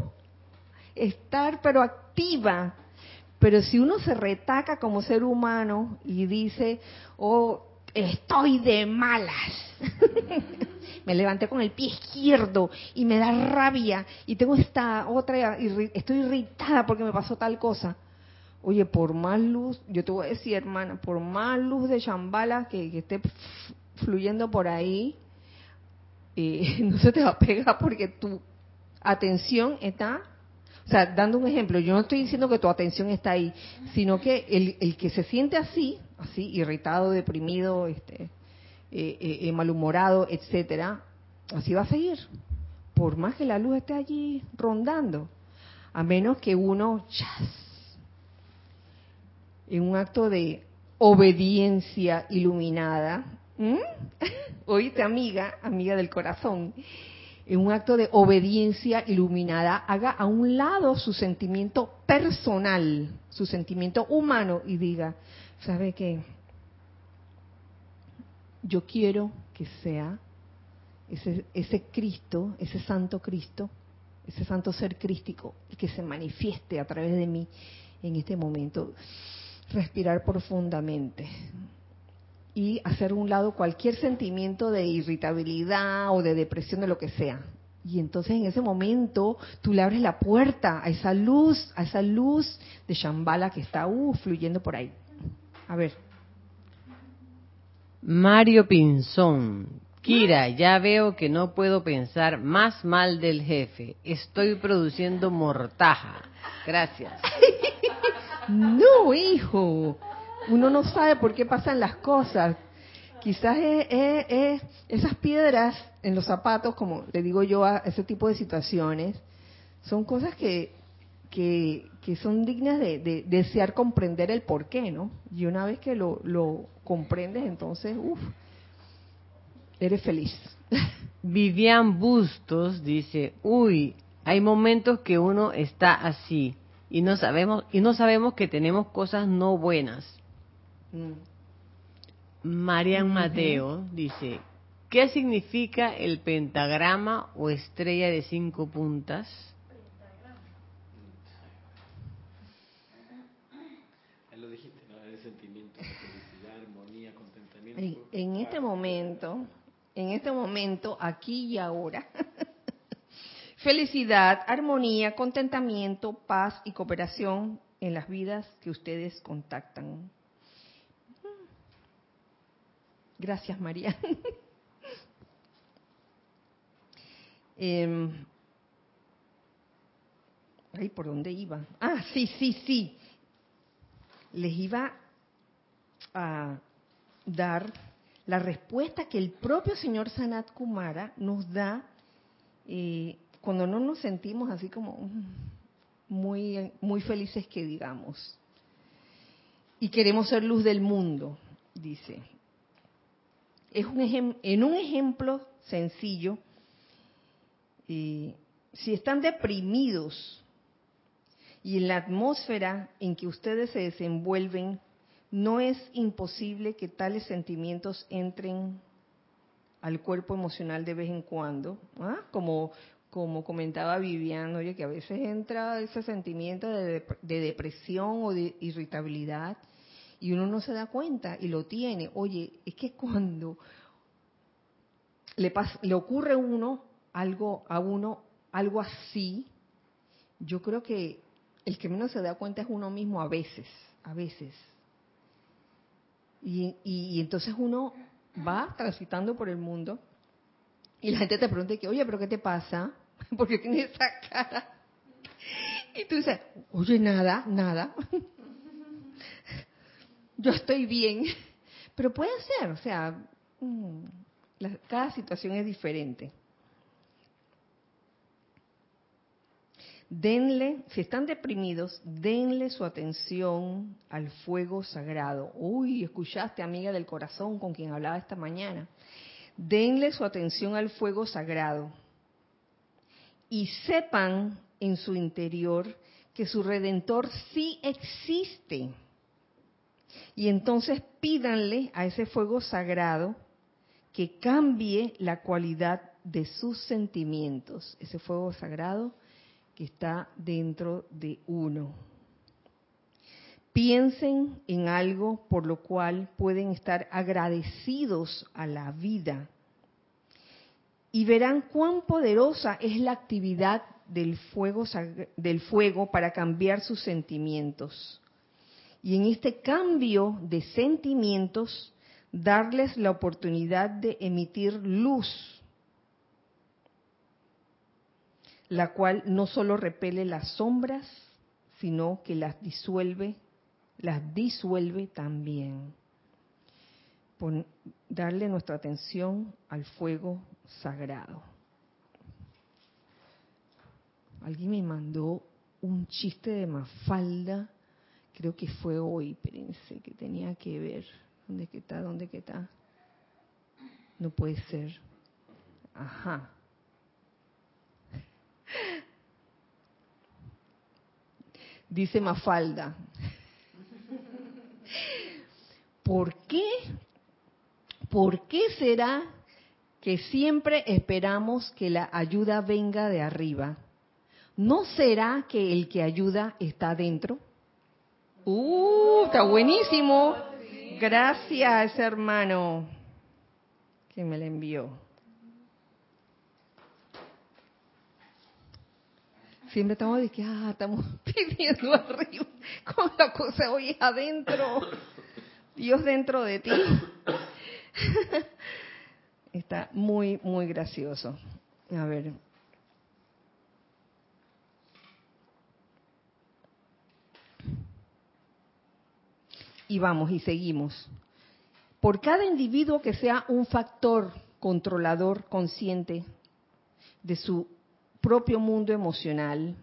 estar pero activa. Pero si uno se retaca como ser humano y dice, oh, estoy de malas, me levanté con el pie izquierdo y me da rabia y tengo esta otra, estoy irritada porque me pasó tal cosa. Oye, por más luz, yo te voy a decir, hermana, por más luz de Shambhala que, que esté fluyendo por ahí, no se te va a pegar porque tu atención está, o sea, dando un ejemplo, yo no estoy diciendo que tu atención está ahí, sino que el, que se siente así, así, irritado, deprimido, este, eh, eh, eh, malhumorado, etcétera, así va a seguir, por más que la luz esté allí rondando, a menos que uno, en un acto de obediencia iluminada, ¿Mm? Oíste, amiga, amiga del corazón, en un acto de obediencia iluminada, haga a un lado su sentimiento personal, su sentimiento humano y diga, ¿sabe qué? Yo quiero que sea ese, ese Cristo, ese Santo Cristo, ese Santo Ser Crístico, que se manifieste a través de mí en este momento. Respirar profundamente y hacer un lado cualquier sentimiento de irritabilidad o de depresión de lo que sea. Y entonces en ese momento tú le abres la puerta a esa luz, a esa luz de Shambhala que está uh, fluyendo por ahí. A ver. Mario Pinzón. Kira, ya veo que no puedo pensar más mal del jefe. Estoy produciendo mortaja. Gracias. no, hijo uno no sabe por qué pasan las cosas. Quizás es, esas piedras en los zapatos, como le digo yo a ese tipo de situaciones, son cosas que, que, son dignas de, desear comprender el por qué, ¿no? Y una vez que lo, lo comprendes, entonces, uff, eres feliz. Vivian Bustos dice, uy, hay momentos que uno está así y no sabemos y no sabemos que tenemos cosas no buenas Mm. Marian Mateo dice, ¿qué significa el pentagrama o estrella de cinco puntas? En este momento, en este momento, aquí y ahora, felicidad, armonía, contentamiento, paz y cooperación en las vidas que ustedes contactan. Gracias, María. eh, ay, ¿por dónde iba? Ah, sí, sí, sí. Les iba a dar la respuesta que el propio señor Sanat Kumara nos da eh, cuando no nos sentimos así como mm, muy, muy felices que digamos. Y queremos ser luz del mundo, dice. Es un en un ejemplo sencillo, eh, si están deprimidos y en la atmósfera en que ustedes se desenvuelven no es imposible que tales sentimientos entren al cuerpo emocional de vez en cuando, ¿ah? como, como comentaba Vivian, oye, que a veces entra ese sentimiento de, depresión o de irritabilidad y uno no se da cuenta y lo tiene. Oye, es que cuando le, le ocurre uno algo a uno algo así, yo creo que el que menos se da cuenta es uno mismo a veces, a veces. Y, entonces uno va transitando por el mundo y la gente te pregunta que, oye, pero ¿qué te pasa? ¿Por qué tienes esa cara? Y tú dices, oye, nada, nada. Yo estoy bien. Pero puede ser, o sea, mm, cada situación es diferente. denle, si están deprimidos, denle su atención al fuego sagrado. Uy, escuchaste, amiga del corazón, con quien hablaba esta mañana. Denle su atención al fuego sagrado y sepan en su interior que su redentor sí existe. Y entonces pídanle a ese fuego sagrado que cambie la cualidad de sus sentimientos. Ese fuego sagrado que está dentro de uno. Piensen en algo por lo cual pueden estar agradecidos a la vida y verán cuán poderosa es la actividad del fuego, para cambiar sus sentimientos. Y en este cambio de sentimientos, darles la oportunidad de emitir luz la cual no solo repele las sombras, sino que las disuelve, las disuelve también. darle nuestra atención al fuego sagrado. Alguien me mandó un chiste de Mafalda, creo que fue hoy, espérense, que tenía que ver. ¿Dónde que está? ¿Dónde que está? No puede ser. Ajá. Dice Mafalda. ¿Por qué? ¿Por qué será que siempre esperamos que la ayuda venga de arriba? ¿No será que el que ayuda está dentro? ¡Uh! Está buenísimo. Gracias, hermano, que me la envió. siempre estamos de que, ah, estamos pidiendo arriba, con la cosa hoy adentro, Dios dentro de ti. Está muy, muy gracioso. A ver. Y vamos y seguimos. Por cada individuo que sea un factor controlador consciente de su propio mundo emocional.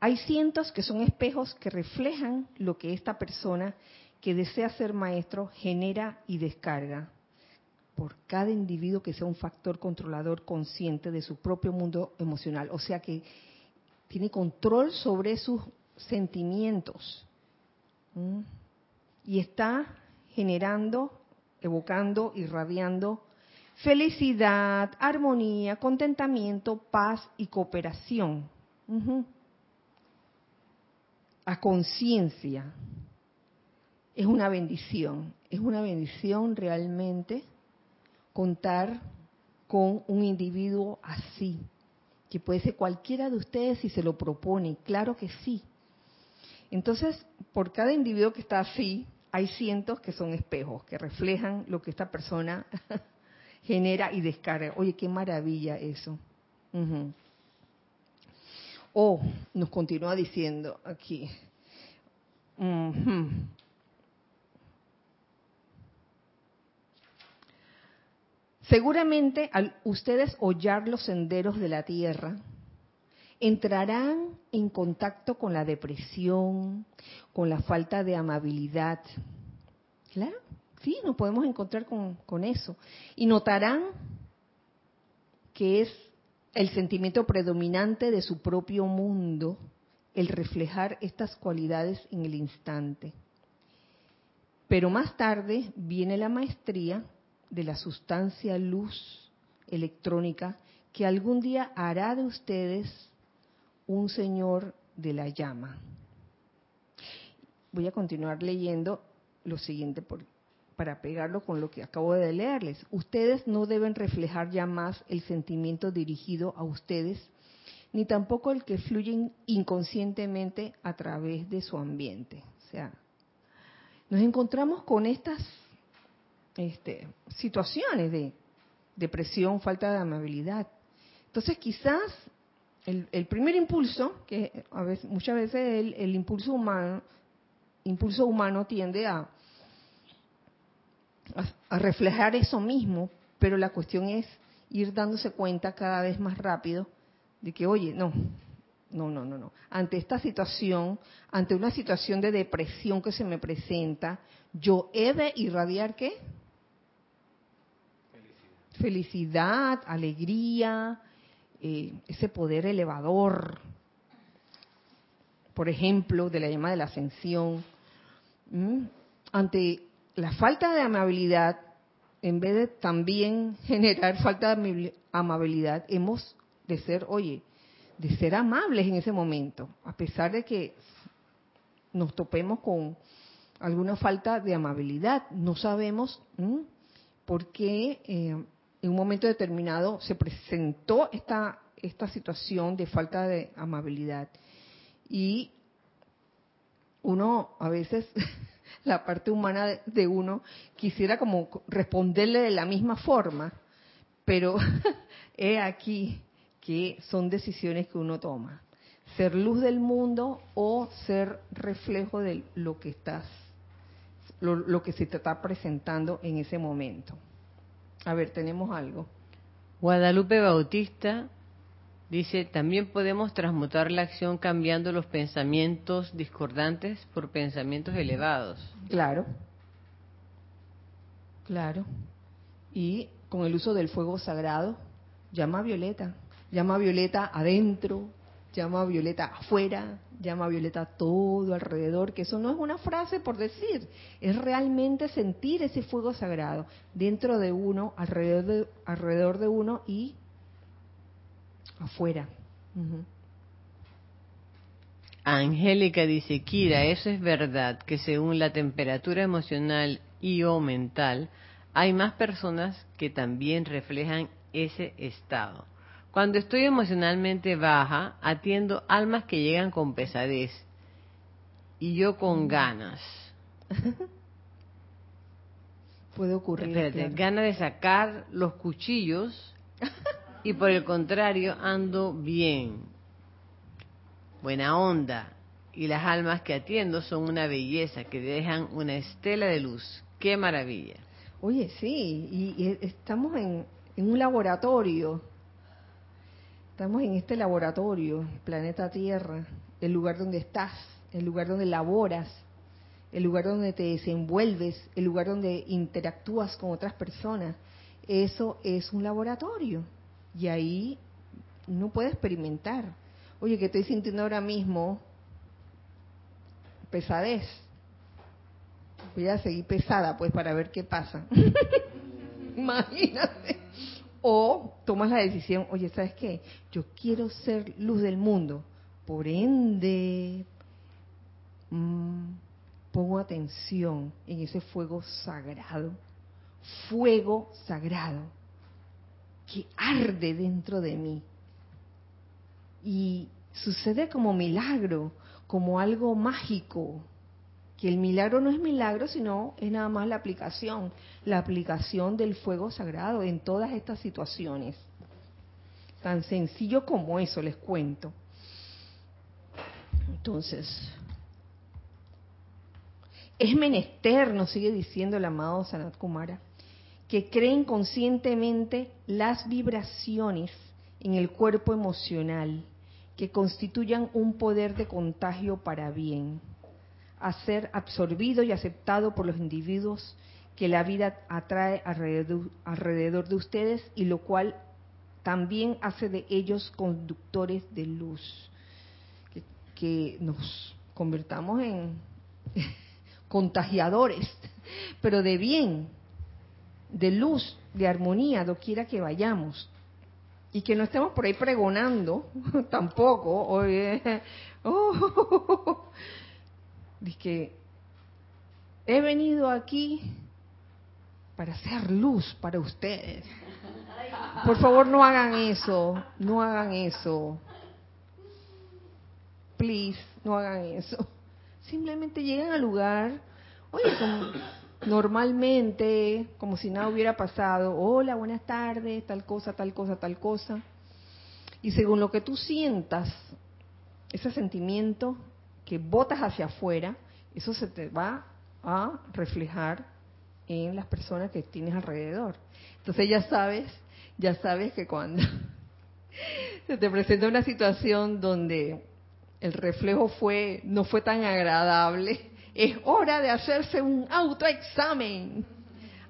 Hay cientos que son espejos que reflejan lo que esta persona que desea ser maestro genera y descarga por cada individuo que sea un factor controlador consciente de su propio mundo emocional. O sea que tiene control sobre sus sentimientos. Y está generando, evocando, irradiando felicidad, armonía, contentamiento, paz y cooperación. A conciencia. Es una bendición, es una bendición realmente contar con un individuo así, que puede ser cualquiera de ustedes si se lo propone, claro que sí. Entonces, por cada individuo que está así, hay cientos que son espejos, que reflejan lo que esta persona genera y descarga. Oye, qué maravilla eso. O nos continúa diciendo aquí. Seguramente al ustedes hollar los senderos de la tierra, entrarán en contacto con la depresión, con la falta de amabilidad. Claro, sí, nos podemos encontrar con, con eso. Y notarán que es el sentimiento predominante de su propio mundo el reflejar estas cualidades en el instante. Pero más tarde viene la maestría de la sustancia luz electrónica que algún día hará de ustedes un señor de la llama. Voy a continuar leyendo lo siguiente para pegarlo con lo que acabo de leerles. Ustedes no deben reflejar ya más el sentimiento dirigido a ustedes, ni tampoco el que fluye inconscientemente a través de su ambiente. O sea, nos encontramos con estas este, situaciones de depresión, falta de amabilidad. Entonces quizás el, primer impulso, que a veces, muchas veces el, impulso humano, impulso humano tiende a, a, reflejar eso mismo, pero la cuestión es ir dándose cuenta cada vez más rápido de que, oye, no, no, no, no, no. Ante esta situación, ante una situación de depresión que se me presenta, yo he de irradiar qué? Felicidad, alegría, eh, ese poder elevador, por ejemplo, de la llama de la ascensión, ante la falta de amabilidad, en vez de también generar falta de amabilidad, hemos de ser, oye, de ser amables en ese momento, a pesar de que nos topemos con alguna falta de amabilidad. No sabemos por qué eh, en un momento determinado se presentó esta, esta situación de falta de amabilidad. Y uno a veces, la parte humana de uno, quisiera como responderle de la misma forma, pero he aquí que son decisiones que uno toma. Ser luz del mundo o ser reflejo de lo que estás, lo que se te está presentando en ese momento. A ver, tenemos algo. Guadalupe Bautista dice, también podemos transmutar la acción cambiando los pensamientos discordantes por pensamientos elevados. Claro, claro. Y con el uso del fuego sagrado, llama a Violeta, llama a Violeta adentro, llama a Violeta afuera, llama Violeta todo alrededor, que eso no es una frase por decir, es realmente sentir ese fuego sagrado dentro de uno, alrededor de, alrededor de uno y afuera. Angélica dice, Kira, eso es verdad, que según la temperatura emocional y o mental, hay más personas que también reflejan ese estado. Cuando estoy emocionalmente baja, atiendo almas que llegan con pesadez y yo con mm. ganas. Puede ocurrir. Espérate, ganas de sacar los cuchillos y por el contrario ando bien. Buena onda. Y las almas que atiendo son una belleza, que dejan una estela de luz. ¡Qué maravilla! Oye, sí, y, estamos en un laboratorio Estamos en este laboratorio, planeta Tierra, el lugar donde estás, el lugar donde laboras, el lugar donde te desenvuelves, el lugar donde interactúas con otras personas. Eso es un laboratorio y ahí uno puede experimentar. Oye, que estoy sintiendo ahora mismo pesadez. Voy a seguir pesada, pues, para ver qué pasa. Imagínate. O tomas la decisión, oye, ¿sabes qué? Yo quiero ser luz del mundo. Por ende, mm, pongo atención en ese fuego sagrado. Fuego sagrado que arde dentro de mí. y sucede como milagro, como algo mágico, que el milagro no es milagro, sino es nada más la aplicación, la aplicación del fuego sagrado en todas estas situaciones. Tan sencillo como eso, les cuento. Entonces, es menester, nos sigue diciendo el amado Sanat Kumara, que creen conscientemente las vibraciones en el cuerpo emocional que constituyan un poder de contagio para bien a ser absorbido y aceptado por los individuos que la vida atrae alrededor, de ustedes y lo cual también hace de ellos conductores de luz. Que, nos convertamos en contagiadores, pero de bien, de luz, de armonía, doquiera que vayamos. Y que no estemos por ahí pregonando tampoco, oh, que he venido aquí para hacer luz para ustedes. Por favor, no hagan eso, no hagan eso. Please, no hagan eso. Simplemente llegan al lugar, oye, normalmente, como si nada hubiera pasado. Hola, buenas tardes, tal cosa, tal cosa, tal cosa. Y según lo que tú sientas, ese sentimiento que botas hacia afuera, eso se te va a reflejar en las personas que tienes alrededor. Entonces ya sabes, ya sabes que cuando se te presenta una situación donde el reflejo fue no fue tan agradable, es hora de hacerse un autoexamen.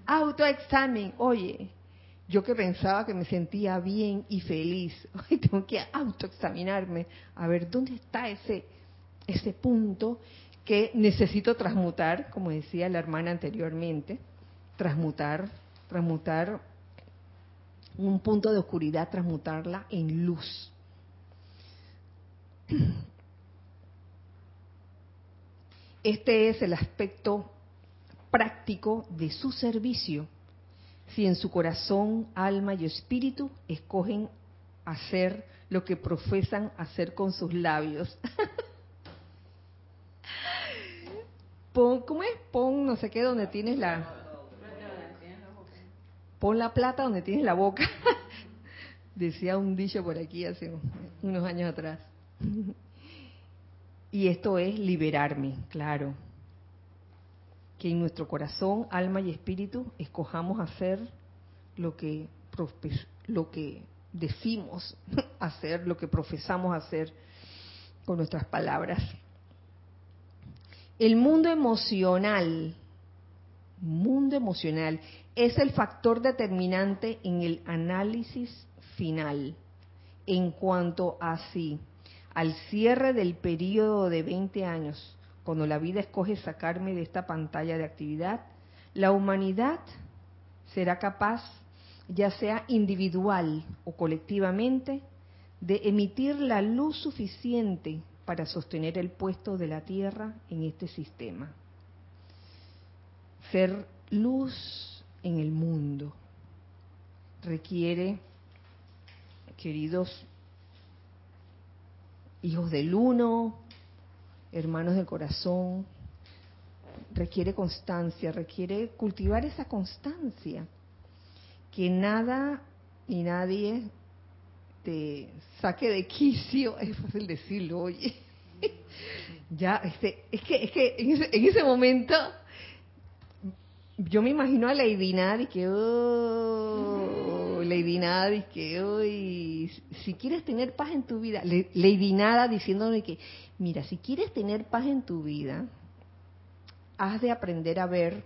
Autoexamen. Oye, yo que pensaba que me sentía bien y feliz, hoy tengo que autoexaminarme a ver dónde está ese ese punto que necesito transmutar, como decía la hermana anteriormente, transmutar, transmutar un punto de oscuridad, transmutarla en luz. Este es el aspecto práctico de su servicio. Si en su corazón, alma y espíritu escogen hacer lo que profesan hacer con sus labios. Pon, ¿cómo es? Pon no sé qué donde tienes la... Pon la plata donde tienes la boca. Decía un dicho por aquí hace unos años atrás. y esto es liberarme, claro. Que en nuestro corazón, alma y espíritu escojamos hacer lo que, lo que decimos hacer, lo que profesamos hacer con nuestras palabras. El mundo emocional, mundo emocional, es el factor determinante en el análisis final. En cuanto a si al cierre del periodo de 20 años, cuando la vida escoge sacarme de esta pantalla de actividad, la humanidad será capaz, ya sea individual o colectivamente, de emitir la luz suficiente para sostener el puesto de la Tierra en este sistema. Ser luz en el mundo requiere, queridos hijos del uno, hermanos del corazón, requiere constancia, requiere cultivar esa constancia, que nada y nadie te saque de quicio, es fácil decirlo, oye. ya, este, es que, es que en ese, momento yo me imagino a Lady Nada y que, oh, Lady Nada y que, hoy si quieres tener paz en tu vida, Lady Nada diciéndome que, mira, si quieres tener paz en tu vida, has de aprender a ver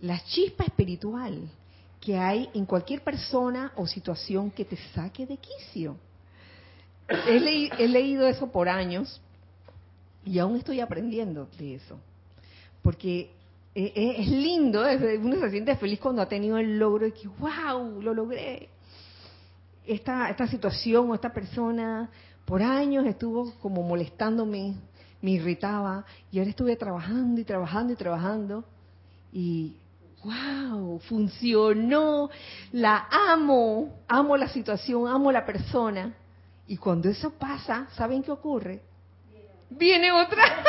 la chispa espiritual que hay en cualquier persona o situación que te saque de quicio. He, leído eso por años y aún estoy aprendiendo de eso. Porque e, e, es, lindo, uno se siente feliz cuando ha tenido el logro de que, wow, lo logré. Esta, esta situación o esta persona por años estuvo como molestándome, me irritaba y ahora estuve trabajando y trabajando y trabajando y wow, funcionó, la amo, amo la situación, amo la persona Y cuando eso pasa, ¿saben qué ocurre? Viene otra.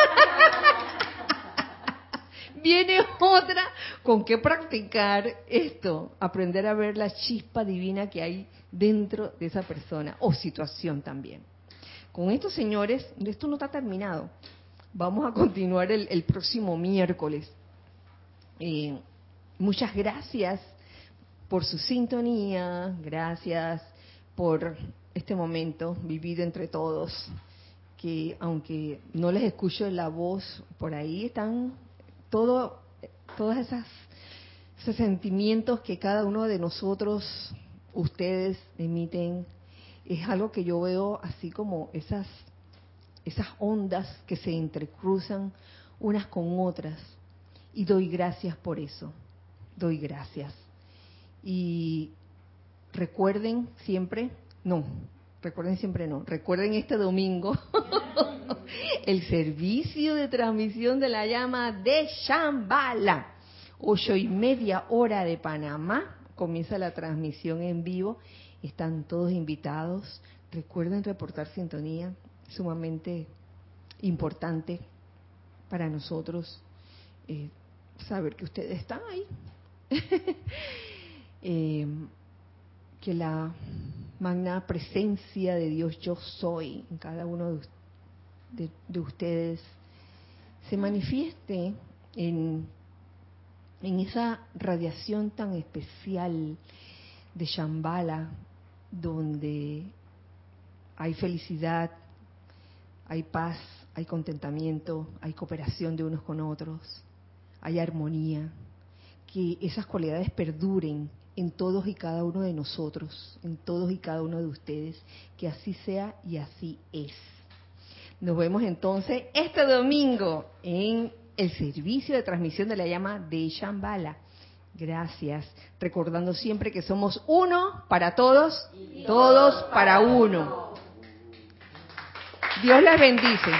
Viene otra. ¿Con qué practicar esto? Aprender a ver la chispa divina que hay dentro de esa persona o situación también. Con estos señores, esto no está terminado. Vamos a continuar el, próximo miércoles. Eh, muchas gracias por su sintonía, gracias por este momento vivido entre todos, que aunque no les escucho la voz, por ahí están todo, todas esas esos sentimientos que cada uno de nosotros, ustedes emiten, es algo que yo veo así como esas esas ondas que se entrecruzan unas con otras y doy gracias por eso. Doy gracias. Y recuerden siempre, no, recuerden siempre no, recuerden este domingo el servicio de transmisión de la llama de Shambhala. Ocho y media hora de Panamá, comienza la transmisión en vivo. Están todos invitados. Recuerden reportar sintonía, sumamente importante para nosotros eh, saber que ustedes están ahí. Eh, que la magna presencia de Dios yo soy en cada uno de, ustedes se manifieste en, en esa radiación tan especial de Shambhala, donde hay felicidad, hay paz, hay contentamiento, hay cooperación de unos con otros, hay armonía, que esas cualidades perduren en todos y cada uno de nosotros, en todos y cada uno de ustedes, que así sea y así es. Nos vemos entonces este domingo en el servicio de transmisión de la llama de Shambhala. Gracias. Recordando siempre que somos uno para todos, todos para uno. Dios les bendice.